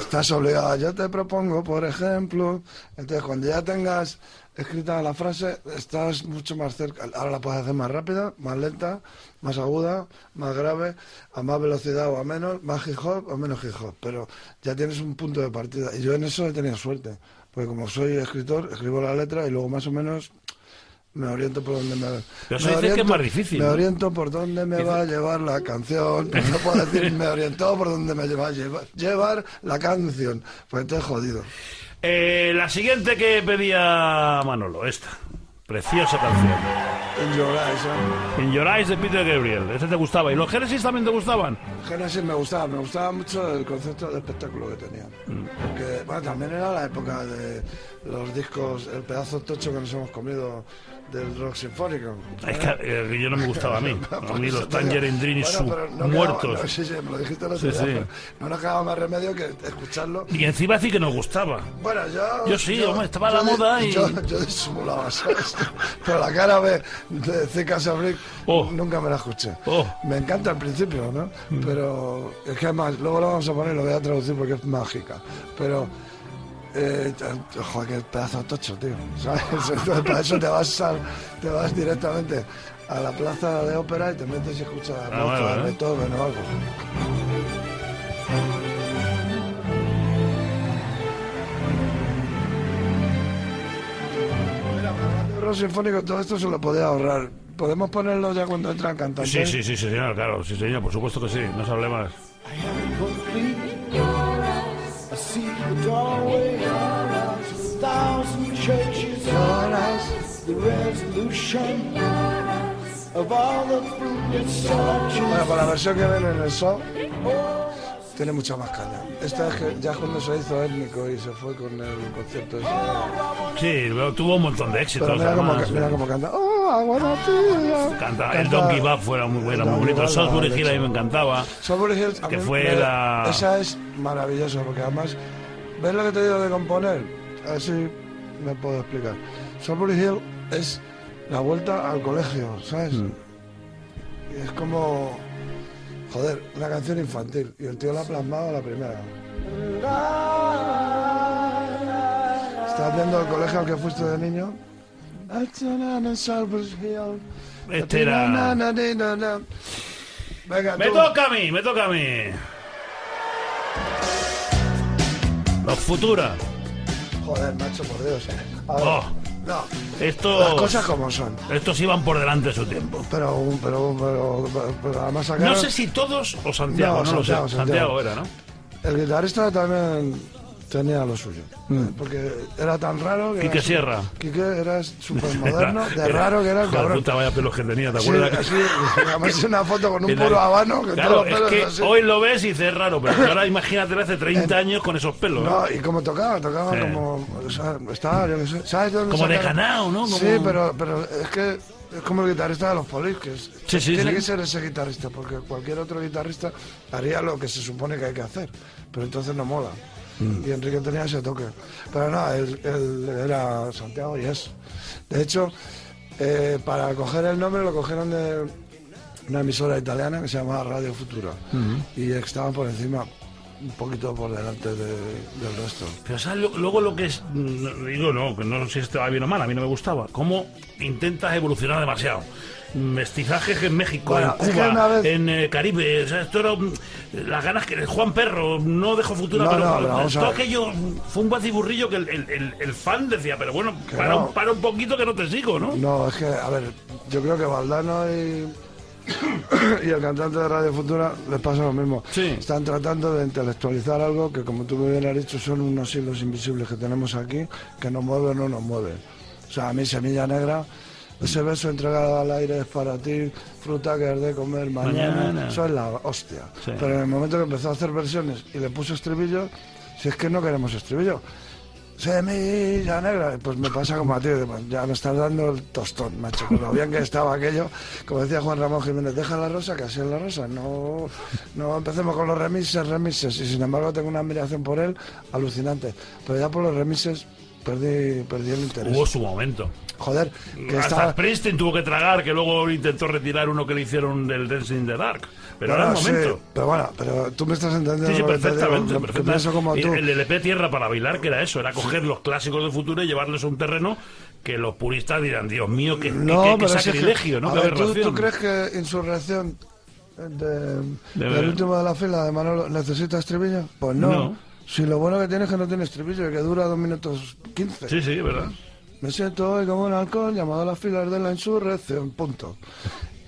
estás obligado, yo te propongo, por ejemplo, entonces cuando ya tengas escrita la frase, estás mucho más cerca, ahora la puedes hacer más rápida, más lenta, más aguda, más grave, a más velocidad o a menos, más hip hop o menos hip hop, pero ya tienes un punto de partida, y yo en eso he tenido suerte, porque como soy escritor, escribo la letra y luego más o menos me oriento por donde me, Pero eso me que es más difícil, Me oriento por dónde me va a llevar la canción. Pero no puedo decir me orientó por dónde me va a llevar, llevar la canción. Pues entonces jodido. Eh, la siguiente que pedía Manolo, esta. Preciosa canción. En Your Eyes, ¿eh? En Your Eyes de Peter Gabriel. Ese te gustaba. ¿Y los Genesis también te gustaban? Genesis me gustaba, me gustaba mucho el concepto de espectáculo que tenían. Mm. Porque, bueno, también era la época de los discos, el pedazo tocho que nos hemos comido del rock sinfónico. Es que eh, yo no me gustaba a mí. A mí los. Tangerine Dream Bueno, no muertos. no, sí, sí, me lo dijiste otro Sí, sí. No nos quedaba más remedio que escucharlo. Y encima decir que nos gustaba. Bueno, yo. Yo sí, hombre, estaba la yo moda di- y- Yo, yo disimulaba, ¿sabes? Pero la cara de Zika Sabrick Oh. nunca me la escuché. Oh. Mm. Me encanta al principio, ¿no? Pero es que además, luego lo vamos a poner y lo voy a traducir porque es mágica. Pero. Eh, joder, qué pedazo de tocho, tío. ¿sabes? Entonces, para eso te vas, al- te vas directamente a la plaza de ópera y te metes y escuchas a Ah, vale, Mozart, vale. Beethoven o algo. Mira, sinfónico todo esto se lo podía ahorrar. Podemos ponerlo ya cuando entran cantantes. Sí, sí, sí, señor, claro. Sí, señor, por supuesto que sí. No se hable más. The doorway, a thousand churches, the resolution of all the fruitless searches. Bueno, para la versión que ven en el show, tiene mucha más caña. Esta es que ya cuando se hizo étnico y se fue con el concierto ese. Sí, luego tuvo un montón de éxitos. Pero mira cómo, además. mira cómo canta. Oh, feel. Canta, el Donkey Bop fuera muy buena, el muy bonito. Salisbury Hill a mí me encantaba. Salisbury Hills, a Que fue me- la- Esa es maravillosa, porque además, ¿ves lo que te digo de componer? Así me puedo explicar. Salisbury Hill es la vuelta al colegio, ¿sabes? Mm. Es como, joder, una canción infantil. Y el tío la ha plasmado a la primera. ¿Estás viendo el colegio al que fuiste de niño? Este era-. Venga, Me toca a mí, me toca a mí. Los Futura. Joder, macho, por Dios. A ver, Oh, No, las estos, cosas como son. estos iban por delante de su tiempo. Pero, pero, pero, pero, pero además sacaron... No sé si todos o Santiago, No, no, lo sé. Santiago, Santiago. era, ¿no? El guitarrista también tenía lo suyo. Porque era tan raro que... Mm. Quique era Sierra. Quique era súper moderno, de Era- raro que era el cabrón. puta, vaya pelos que tenía, ¿te Sí, acuerdas? así, además una foto con un Era- puro habano que Claro, todos los es que así. hoy lo ves y dices raro, pero ahora imagínate hace 30 años con esos pelos. ¿no? No, y como tocaba, tocaba Sí. como... O sea, estaba, yo qué sé, ¿sabes dónde Como de ganado, ¿no? Como- Sí, pero, pero es que es como el guitarrista de los que es- Sí, sí, tiene sí. que ser ese guitarrista, porque cualquier otro guitarrista haría lo que se supone que hay que hacer, pero entonces no mola. Mm. Y Enrique tenía ese toque. Pero no, él, él era Santiago y es. De hecho, eh, para coger el nombre lo cogieron de una emisora italiana que se llamaba Radio Futura. Y estaban por encima, un poquito por delante de- del resto. Pero ¿sabes luego lo que es, mm, digo no, que no sé si esto va bien o mal, a mí no me gustaba, cómo intentas evolucionar demasiado. Mestizajes en México, Bueno, en Cuba, vez- en eh, Caribe, o sea, esto era las ganas que Juan Perro no dejó futura, No, pero, no, todo ver. aquello fue un batiburrillo que el, el- el- el fan decía, pero bueno, para, no. un, para un poquito que no te sigo, ¿no? No, es que, a ver, yo creo que Valdano y, y el cantante de Radio Futura les pasa lo mismo. Sí. Están tratando de intelectualizar algo que, como tú me hubieras dicho, son unos hilos invisibles que tenemos aquí, que nos mueve o no nos mueve. O sea, a mí Semilla Negra, ese beso entregado al aire es para ti, fruta que has de comer mañana, Mañana. eso es la hostia. Sí. Pero en el momento que empezó a hacer versiones y le puso estribillo, si es que no queremos estribillo. Semilla negra, pues me pasa como a ti, ya me estás dando el tostón, macho, con lo bien que estaba aquello, como decía Juan Ramón Jiménez, deja la rosa, que así es la rosa, no, no empecemos con los remises, remises, y sin embargo tengo una admiración por él alucinante, pero ya por los remises perdí, perdí el interés. Hubo su momento. Joder, que Hasta estaba... Springsteen tuvo que tragar, que luego intentó retirar uno que le hicieron del Dancing in the Dark. Pero Bueno, era el sí, momento. pero bueno, pero tú me estás entendiendo Sí, sí, que digo, perfectamente. que perfectamente. como tú. El LP Tierra para bailar, que era eso, era coger los clásicos del futuro y llevarles a un terreno que los puristas dirán, Dios mío, qué, qué- No, pero que- sacrilegio, ¿no? a ver, ¿tú, crees que Insurrección de- ver. del último de la fila de Manolo necesita estribillo? Pues no. No. Si lo bueno que tiene es que no tiene estribillo que dura dos minutos quince. Sí, sí, verdad. Me siento hoy como un halcón llamado a las filas de la insurrección, punto.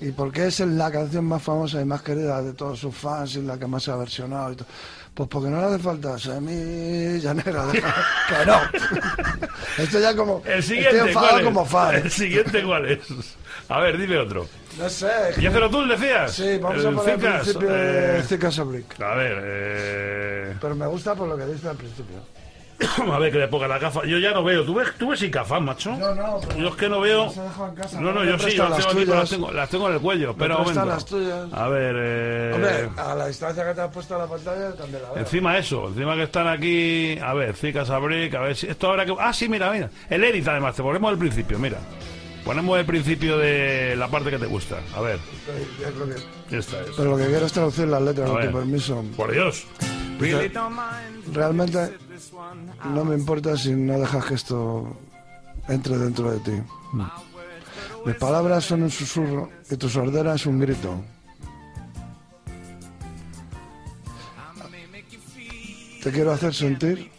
Y porque es la canción más famosa y más querida de todos sus fans y la que más se ha versionado y todo. Pues porque no le hace falta semilla negra. deja- que no. Esto ya como... El estoy siguiente, enfadado ¿cuál es? como fan. El siguiente, ¿cuál es? A ver, dime otro. No sé. ¿Y hacerlo tú, decías? Sí, vamos El a poner al principio eh, de Cicas Oblique. A ver, eh... Pero me gusta por lo que dice al principio. a ver que le ponga la gafa. Yo ya no veo. ¿Tú ves, tú ves sin gafas, macho? No, no, pero- Yo es que no veo. Casa, No, no, yo sí, yo las tengo aquí, pero las tengo, las tengo en el cuello. Momento. las tuyas. A ver, eh... Hombre, a la distancia que te has puesto a la pantalla también la veo. Encima eso, encima que están aquí, a ver, Zicas Abric, a ver si esto habrá que... Ah, sí, mira, mira, el Edith además, te ponemos el principio, mira. Ponemos el principio de la parte que te gusta, a ver, que- esta es. Pero lo que quiero es traducir las letras, con tu permiso. Por Dios. Realmente no me importa si no dejas que esto entre dentro de ti. Mis palabras son un susurro y tu sordera es un grito. Te quiero hacer sentir,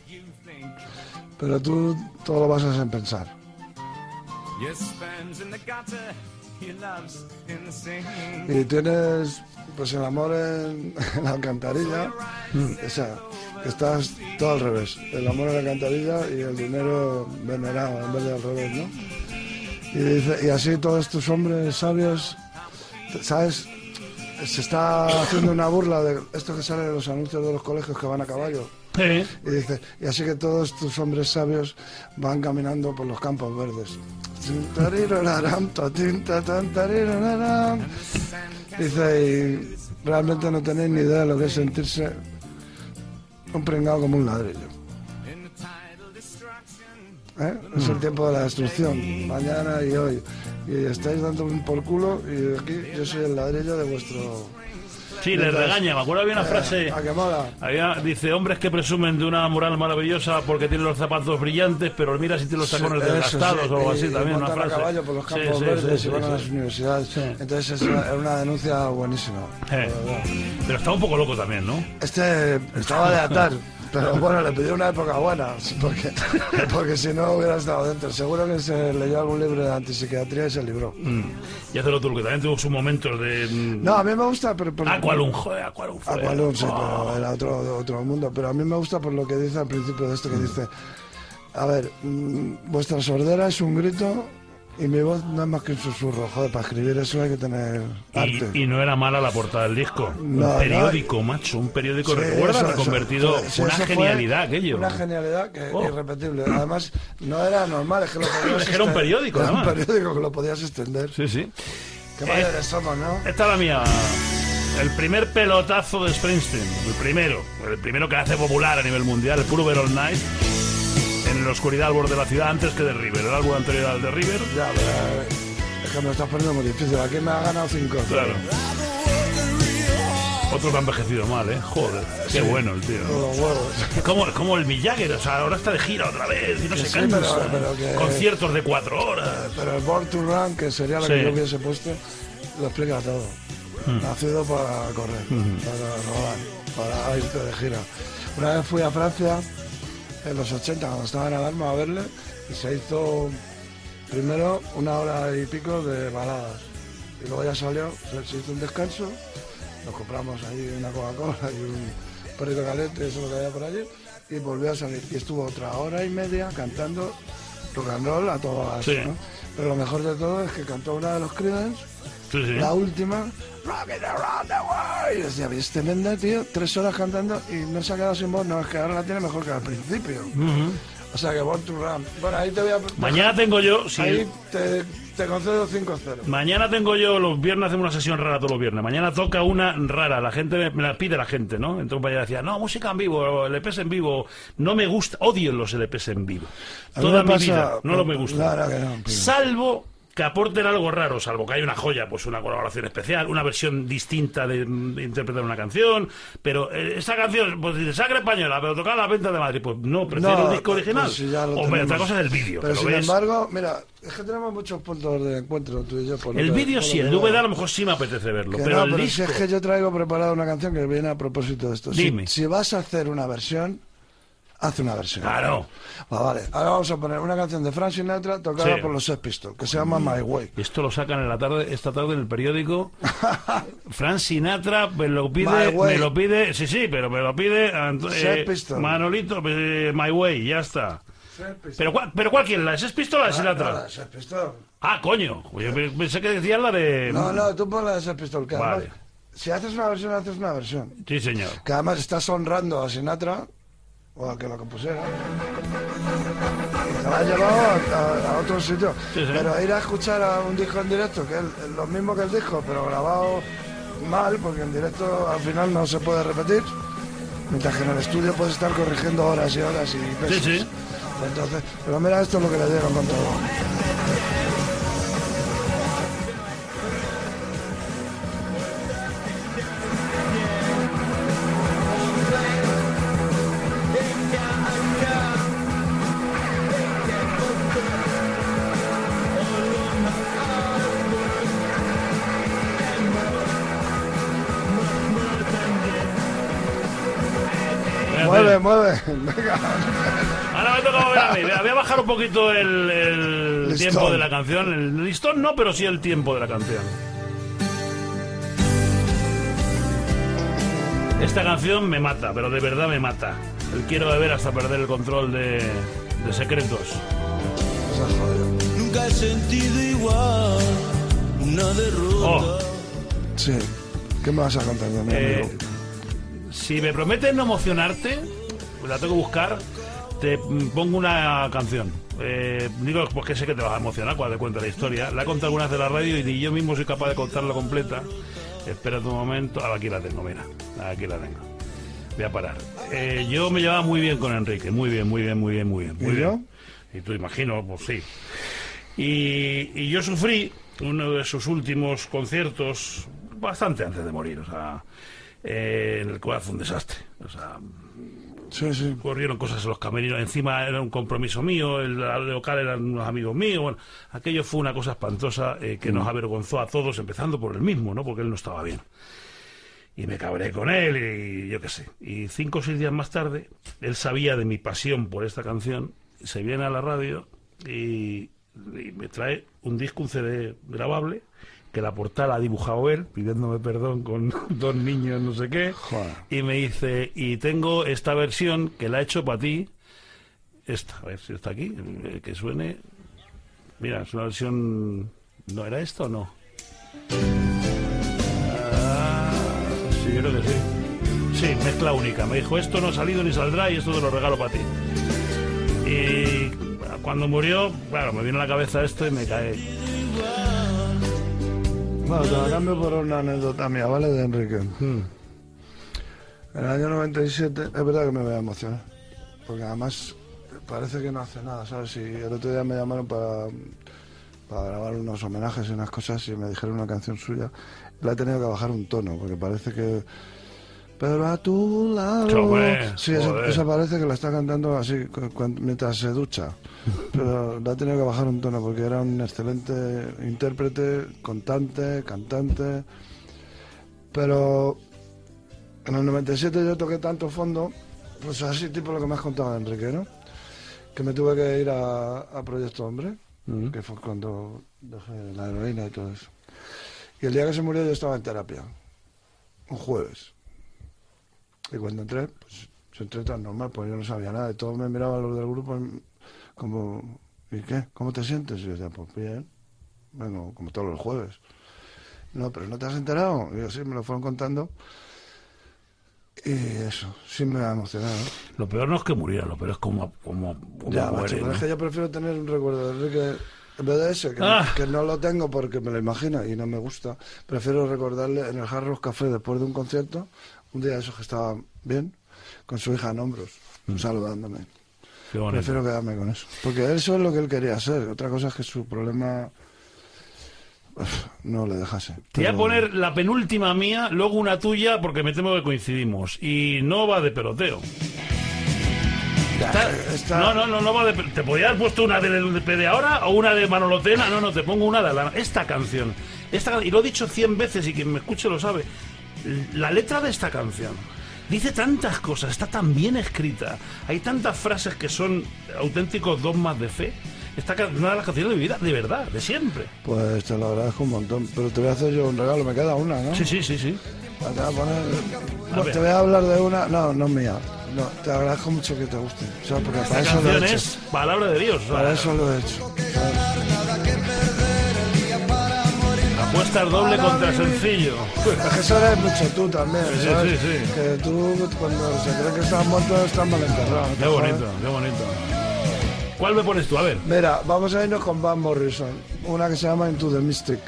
pero tú todo lo vas a hacer pensar. Y tienes pues el amor en, en la alcantarilla, o sea, estás todo al revés, el amor en la alcantarilla y el dinero venerado en vez de al revés, ¿no? Y, dice, y así todos tus hombres sabios, ¿sabes? Se está haciendo una burla de esto que sale de los anuncios de los colegios que van a caballo. Sí. Y dice, y así que todos tus hombres sabios van caminando por los campos verdes. Dice, y realmente no tenéis ni idea de lo que es sentirse un pringado como un ladrillo. ¿Eh? Es el tiempo de la destrucción, mañana y hoy. Y estáis dando un por culo y aquí yo soy el ladrillo de vuestro Sí, le Mientras- regaña. Me acuerdo había una frase. ¿A que mola? Había, dice, hombres que presumen de una moral maravillosa porque tienen los zapatos brillantes, pero mira si tienen los tacones Eso, desgastados sí, o algo así y también, una a frase. caballo por los Sí, campos sí, verdes sí, y van sí, a las sí. universidades. Sí. Entonces es una, una denuncia buenísima. Eh. Pero está un poco loco también, ¿no? Este estaba de atar, pero bueno, le pidió una época buena, porque, porque si no hubiera estado dentro. Seguro que se leyó algún libro de antipsiquiatría y se libró. Mm. Y hace lo que también tuvo sus momentos de... mm, No, a mí me gusta, pero... pero Aqualung, joder, Aqualung. fue- Aqualung, sí, Oh. pero era otro, otro mundo. Pero a mí me gusta por lo que dice al principio de esto, que dice... A ver, mm, vuestra sordera es un grito y mi voz no es más que un susurro. Joder, para escribir eso hay que tener arte. Y, y no era mala la portada del disco. No, un periódico, macho, un periódico. Sí, ¿Recuerdas? eso- Reconvertido. eso- sí, una genialidad aquello. Una genialidad que Oh. irrepetible. Además, no era normal, es que lo podías era un periódico, Era un periódico que lo podías extender. Sí, sí. Qué mayores somos, ¿no? Esta es la mía. El primer pelotazo de Springsteen. El primero. El primero que hace popular a nivel mundial. El puro Ver All Night. En la oscuridad al borde de la ciudad antes que de River. El álbum anterior al de River. Ya, pero es que me lo estás poniendo muy difícil. Aquí me ha ganado cinco. Claro. Otro que ha envejecido mal, ¿eh? Joder. Qué bueno el tío. Como, como el Mick Jagger, o sea, ahora está de gira otra vez y no Que se sí, cansa. pero- pero que- Conciertos de cuatro horas. Pero el Born to Run, que sería lo Sí. que yo hubiese puesto, lo explica todo. Nacido para correr, para rodar, para irte de gira. Una vez fui a Francia, en los 80, cuando estaba en Alarma, a verle, y se hizo primero una hora y pico de baladas. Y luego ya salió, se, hizo un descanso, nos compramos ahí una Coca-Cola y un perrito caliente, eso es lo que había por allí, y volvió a salir. Y estuvo otra hora y media cantando rock and roll a todo gas, Sí. ¿no? Pero lo mejor de todo es que cantó una de los Creedence, Sí, sí. la última, Rockin' Around the World. Y decía, es tremenda, tío, tres horas cantando y no se ha quedado sin voz, no, es que ahora la tiene mejor que al principio. O sea que Born to Run. Bueno, ahí te voy a... Mañana tengo yo, sí, Ahí te, te concedo 5-0. mañana tengo yo, los viernes hacemos una sesión rara todos los viernes. Mañana toca una rara, la gente me, me la pide la gente, ¿no? Entonces para allá decía, no, música en vivo, LPs en vivo, no me gusta, odio los LPs en vivo. Toda mi pasa- vida, no, lo me gusta. No, que no. Salvo que aporten algo raro, salvo que hay una joya, pues una colaboración especial, una versión distinta de, de interpretar una canción, pero eh, esa canción, pues dice sangre española, pero tocada a la venta de Madrid, pues no, prefiero No, el disco original. pues si Hombre, otra cosa es el vídeo, Pero sin ves. embargo, mira, es que tenemos muchos puntos de encuentro tú y yo. por El vídeo sí, el DVD a lo mejor sí me apetece verlo, Que pero no, el pero disco... si es que yo traigo preparada una canción que viene a propósito de esto. Si- Dime. Si, vas a hacer una versión, haz una versión. Claro. Va, vale, ahora vamos a poner una canción de Frank Sinatra tocada Sí. por los Sex Pistols, que se llama My Way. Esto lo sacan en la tarde, esta tarde en el periódico. Fran Sinatra me lo pide, me lo pide, sí, sí, pero me lo pide eh. Manolito, eh, My Way, ya está. Pero, ¿cuál- pero ¿cuál quién? ¿La de Sex Pistols o la de Sinatra? La de Sex Pistols. Ah, coño. Yo pe- pensé que decías la de... No, no, tú pon la de Sex Pistols. Que Vale. además, si haces una versión, haces una versión. Sí, señor. Que además estás honrando a Sinatra, o a que lo compusiera. Y te la has llevado a, a- a otro sitio. Sí, sí. Pero ir a escuchar a un disco en directo, que es lo mismo que el disco, pero grabado mal, porque en directo al final no se puede repetir. Mientras que en el estudio puedes estar corrigiendo horas y horas y pesos. Sí, sí. Entonces, pero mira esto es lo que le dieron con todo. Poquito el, tiempo de la canción. El listón no, pero sí el tiempo de la canción. Esta canción me mata, pero de verdad me mata. El quiero beber hasta perder el control de, de secretos. Nunca he sentido igual una derrota. Oh, Sí. ¿Qué me vas a contar Eh, si me prometes no emocionarte, la tengo que buscar, te pongo una canción. Eh, digo, pues que sé que te vas a emocionar cuando te cuente la historia. La he contado alguna vez de la radio y ni yo mismo soy capaz de contarla completa. Espera un momento. Ah, aquí la tengo, mira. Aquí la tengo. Voy a parar. Eh, yo me llevaba muy bien con Enrique. Muy bien, muy bien, muy bien, muy bien. Muy ¿Y yo? bien. Y tú imagino, pues sí. Y, y yo sufrí uno de sus últimos conciertos bastante antes de morir, o sea, eh, en el cual fue un desastre. O sea, Sí, sí. ocurrieron cosas en los camerinos. Encima era un compromiso mío, el local eran unos amigos míos. Bueno, aquello fue una cosa espantosa eh, que nos avergonzó a todos, empezando por él mismo, ¿no? Porque él no estaba bien. Y me cabré con él y yo qué sé. Y cinco o seis días más tarde, él sabía de mi pasión por esta canción, se viene a la radio y, y me trae un disco, un CD grabable, que la portada la ha dibujado él, pidiéndome perdón con dos niños, no sé qué. Joder. Y me dice, y tengo esta versión que la he hecho para ti. Esta, a ver si está aquí, eh, que suene. Mira, es una versión. ¿No era esto o no? Ah, sí, yo creo que sí. Sí, mezcla única. Me dijo, esto no ha salido ni saldrá y esto te lo regalo para ti. Y cuando murió, claro, me vino a la cabeza esto y me cae. Bueno, te la cambio por una anécdota mía, ¿vale? De Enrique. Hmm. En el año 97, es verdad que me voy a emocionar. Porque además parece que no hace nada, ¿sabes? Y el otro día me llamaron para, para grabar unos homenajes y unas cosas y me dijeron una canción suya. La he tenido que bajar un tono, porque parece que. Pero a tu lado. Sí, esa, parece que la está cantando así cu- cu- mientras se ducha. Pero la ha tenido que bajar un tono porque era un excelente intérprete, contante, cantante. Pero en el 97 yo toqué tanto fondo, pues así tipo lo que me has contado, Enrique, ¿no? Que me tuve que ir a, a Proyecto Hombre, que fue cuando dejé la heroína y todo eso. Y el día que se murió yo estaba en terapia, un jueves. Y cuando entré, pues yo entré tan normal, pues yo no sabía nada. Y todos me miraban los del grupo como, ¿y qué? ¿Cómo te sientes? Y yo decía, pues bien, bueno, como todos los jueves. No, pero ¿no te has enterado? Y yo sí, me lo fueron contando. Y eso, sí me ha emocionado. Lo peor no es que muriera, lo peor es como, como, como Ya, muere, macho, pero ¿no? es que yo prefiero tener un recuerdo de Enrique en vez de ese, que, Ah. que no lo tengo porque me lo imagino y no me gusta. Prefiero recordarle en el Hard Rock Café después de un concierto, un día de esos que estaba bien, con su hija en hombros, saludándome. Prefiero quedarme con eso. Porque eso es lo que él quería hacer. Otra cosa es que su problema no le dejase. Te voy a Pero- poner la penúltima mía, luego una tuya, porque me temo que coincidimos. Y no va de peloteo. Está- Está- No, no, no, no va de ¿Te podría haber puesto una LP de ahora o una de Manolotena? No, no, te pongo una de la... esta canción. Esta, y lo he dicho cien veces y quien me escuche lo sabe. La letra de esta canción dice tantas cosas, está tan bien escrita. Hay tantas frases que son auténticos dogmas de fe. Esta una de las canciones de mi vida, de verdad, de siempre. Pues te lo agradezco un montón. Pero te voy a hacer yo un regalo, me queda una, ¿no? Sí, sí, sí, sí. Te voy a poner. A No, ver. te voy a hablar de una. No, no es mía. No, te agradezco mucho que te guste. O sea, porque para Esta eso lo he hecho. es palabra de Dios. o sea, Para eso lo he hecho. Apuesta al doble contra sencillo. Eso eres mucho tú también, Sí, ¿sabes? sí, sí. Que tú, cuando se cree que estás muerto, estás mal enterrado. Qué bonito, qué bonito. ¿Cuál me pones tú? A ver. Mira, vamos a irnos con Van Morrison. Una que se llama Into the Mystic.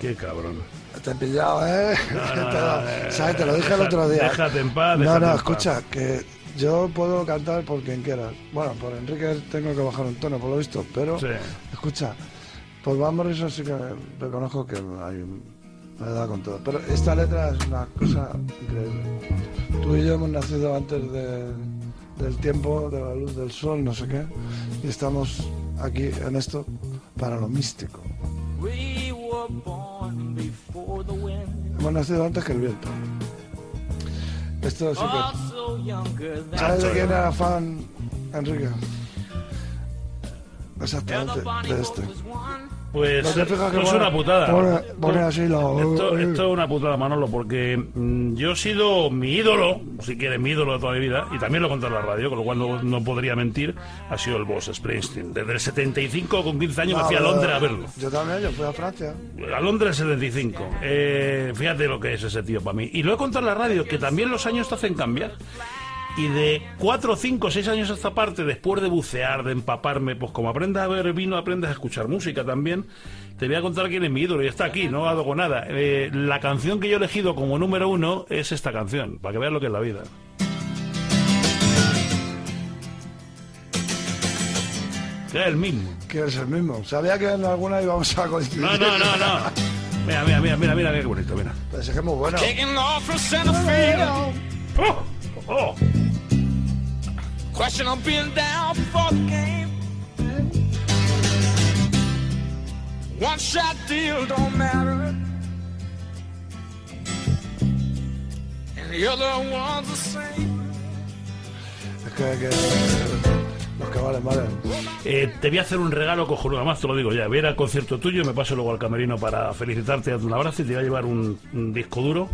Qué cabrón. Te he pillado, ¿eh? No, no, no, ¿Sabes? Te lo dije el deja- otro día. déjate en paz, No, no, escucha, que yo puedo cantar por quien quiera. Bueno, por Enrique tengo que bajar un tono, por lo visto, pero Sí. escucha, por Van Morrison sí que reconozco que hay un- me da con todo. Pero esta letra es una cosa increíble. Tú y yo hemos nacido antes de- del tiempo, de la luz del sol, no sé qué, y estamos aquí en esto para lo místico. We were born before the wind, Hemos nacido antes que el viento. Esto sí que... ¿Sabes de quién era fan, Enrique? Exactamente, de este. Pues ¿No es pone- una putada. pone- pone así la- Esto, esto es una putada, Manolo, porque mm, yo he sido mi ídolo, si quieres, mi ídolo de toda mi vida, y también lo he contado en la radio, con lo cual no, no podría mentir, ha sido el boss Springsteen. Desde el 75, con 15 años, me No, fui a Londres a verlo. Yo también, yo fui a Francia. A Londres 75. Eh, fíjate lo que es ese tío para mí. Y lo he contado en la radio, que también los años te hacen cambiar. Y de 4, 5, 6 años a esta parte, después de bucear, de empaparme, pues como aprendes a ver vino, aprendes a escuchar música también, te voy a contar quién es mi ídolo y está aquí, no hago nada. Eh, la canción que yo he elegido como número uno es esta canción, para que veas lo que es la vida. Que es el mismo. Que es el mismo. Sabía que en alguna íbamos a coincidir. No, no, no, no. Mira, mira, mira, mira, mira, qué bonito, mira. Pues es que es muy bueno. ¡Oh! ¡Oh! Question on being down before the game. One shot deal don't matter. And the other one's the same. Es que. Eh, te voy a hacer un regalo cojonudo, además te lo digo ya. Voy a ir al concierto tuyo, me paso luego al camerino para felicitarte, darte un abrazo y te voy a llevar un, un disco duro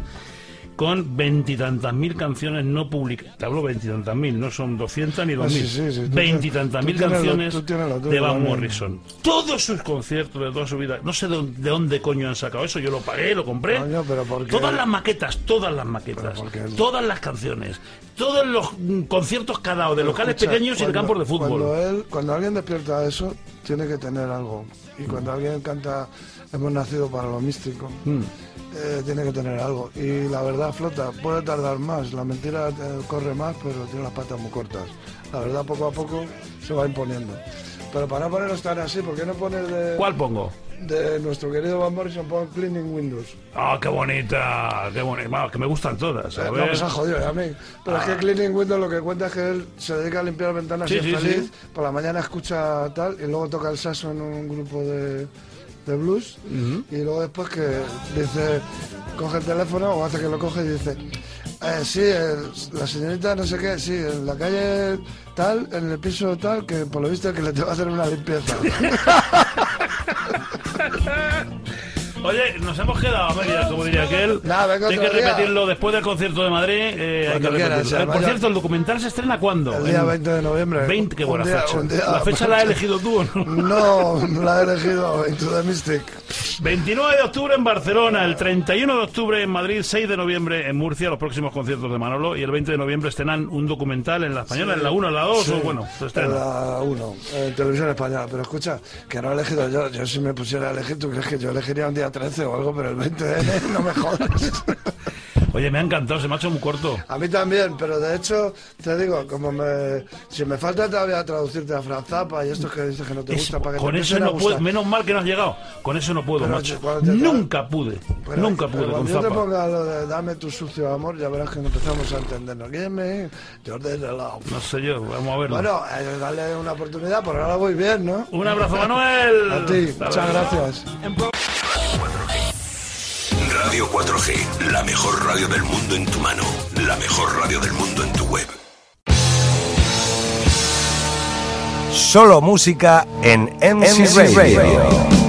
con veintitantas mil canciones no publicadas. Te hablo veintitantas mil, no son doscientas ni dos Ah, mil. Veintitantas mil lo- canciones lo de Van. Morrison. Todos sus conciertos de toda su vida. No sé de, dónde- de dónde coño han sacado eso. Yo lo pagué, lo compré. Coño, pero ¿por qué? Todas las maquetas, todas las maquetas, todas las canciones, todos los mm, conciertos que ha dado de locales Escucha, pequeños y de campos de fútbol. Cuando, él, cuando alguien despierta eso, tiene que tener algo. Y cuando alguien canta Hemos nacido para lo místico, Mm. Eh, tiene que tener algo. Y la verdad flota, puede tardar más. La mentira eh, corre más, pero tiene las patas muy cortas. La verdad poco a poco se va imponiendo. Pero para no ponerlos tan así, ¿por qué no pones de, ¿Cuál pongo? de nuestro querido Van Morrison, pon Cleaning Windows? Ah, qué bonita, qué bonita. Vamos, que me gustan todas. A Eh, no, pues ha jodido ya a mí. Pero es que Cleaning Windows lo que cuenta es que él se dedica a limpiar ventanas Sí, y es sí, feliz. sí. Por la mañana escucha tal y luego toca el saxo en un grupo de, de blues. Y luego después que dice, coge el teléfono o hace que lo coge y dice, eh, sí, la señorita no sé qué, sí, en la calle tal, en el piso tal, que por lo visto que le te va a hacer una limpieza. Oye, nos hemos quedado a medias, como diría aquel. Venga Hay que repetirlo después del concierto de Madrid. eh, hay que repetirlo. Eh, Por cierto, ¿el documental se estrena cuándo? El día En 20 de noviembre. 20, qué buena día- fecha. día- ¿La fecha la has elegido tú o no? No, no la he elegido Into the Mystic. 29 de octubre en Barcelona, el 31 de octubre en Madrid, 6 de noviembre en Murcia, los próximos conciertos de Manolo, y el 20 de noviembre estrenan un documental en la española, en la 1, en la 2, Sí, o bueno, se en la 1, en televisión española. Pero escucha, que no he elegido yo. Yo si me pusiera a elegir, ¿tú crees que yo elegiría un día 13 o algo? Pero el 20 de no me jodas. Oye, me ha encantado, se me ha hecho muy corto. A mí también, pero de hecho, te digo, como me... Si me falta todavía traducirte a Franz Zappa y estos que dices que no te gusta, para que con te eso no puedo, menos mal que no has llegado. Con eso no puedo, Pero macho. te- Nunca pude, Pero- nunca pero pude con Cuando yo te ponga lo de dame tu sucio amor, ya verás que empezamos a entendernos. Give me your dirty love. No sé yo, vamos a verlo. Bueno, eh, dale una oportunidad, por ahora voy bien, ¿no? Un abrazo, Manuel. A ti, Hasta muchas gracias. Radio 4G, la mejor radio del mundo en tu mano, la mejor radio del mundo en tu web. Solo música en MC, Radio.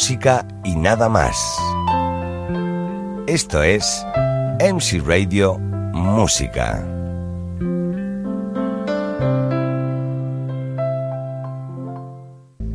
Música y nada más. Esto es MC Radio Música.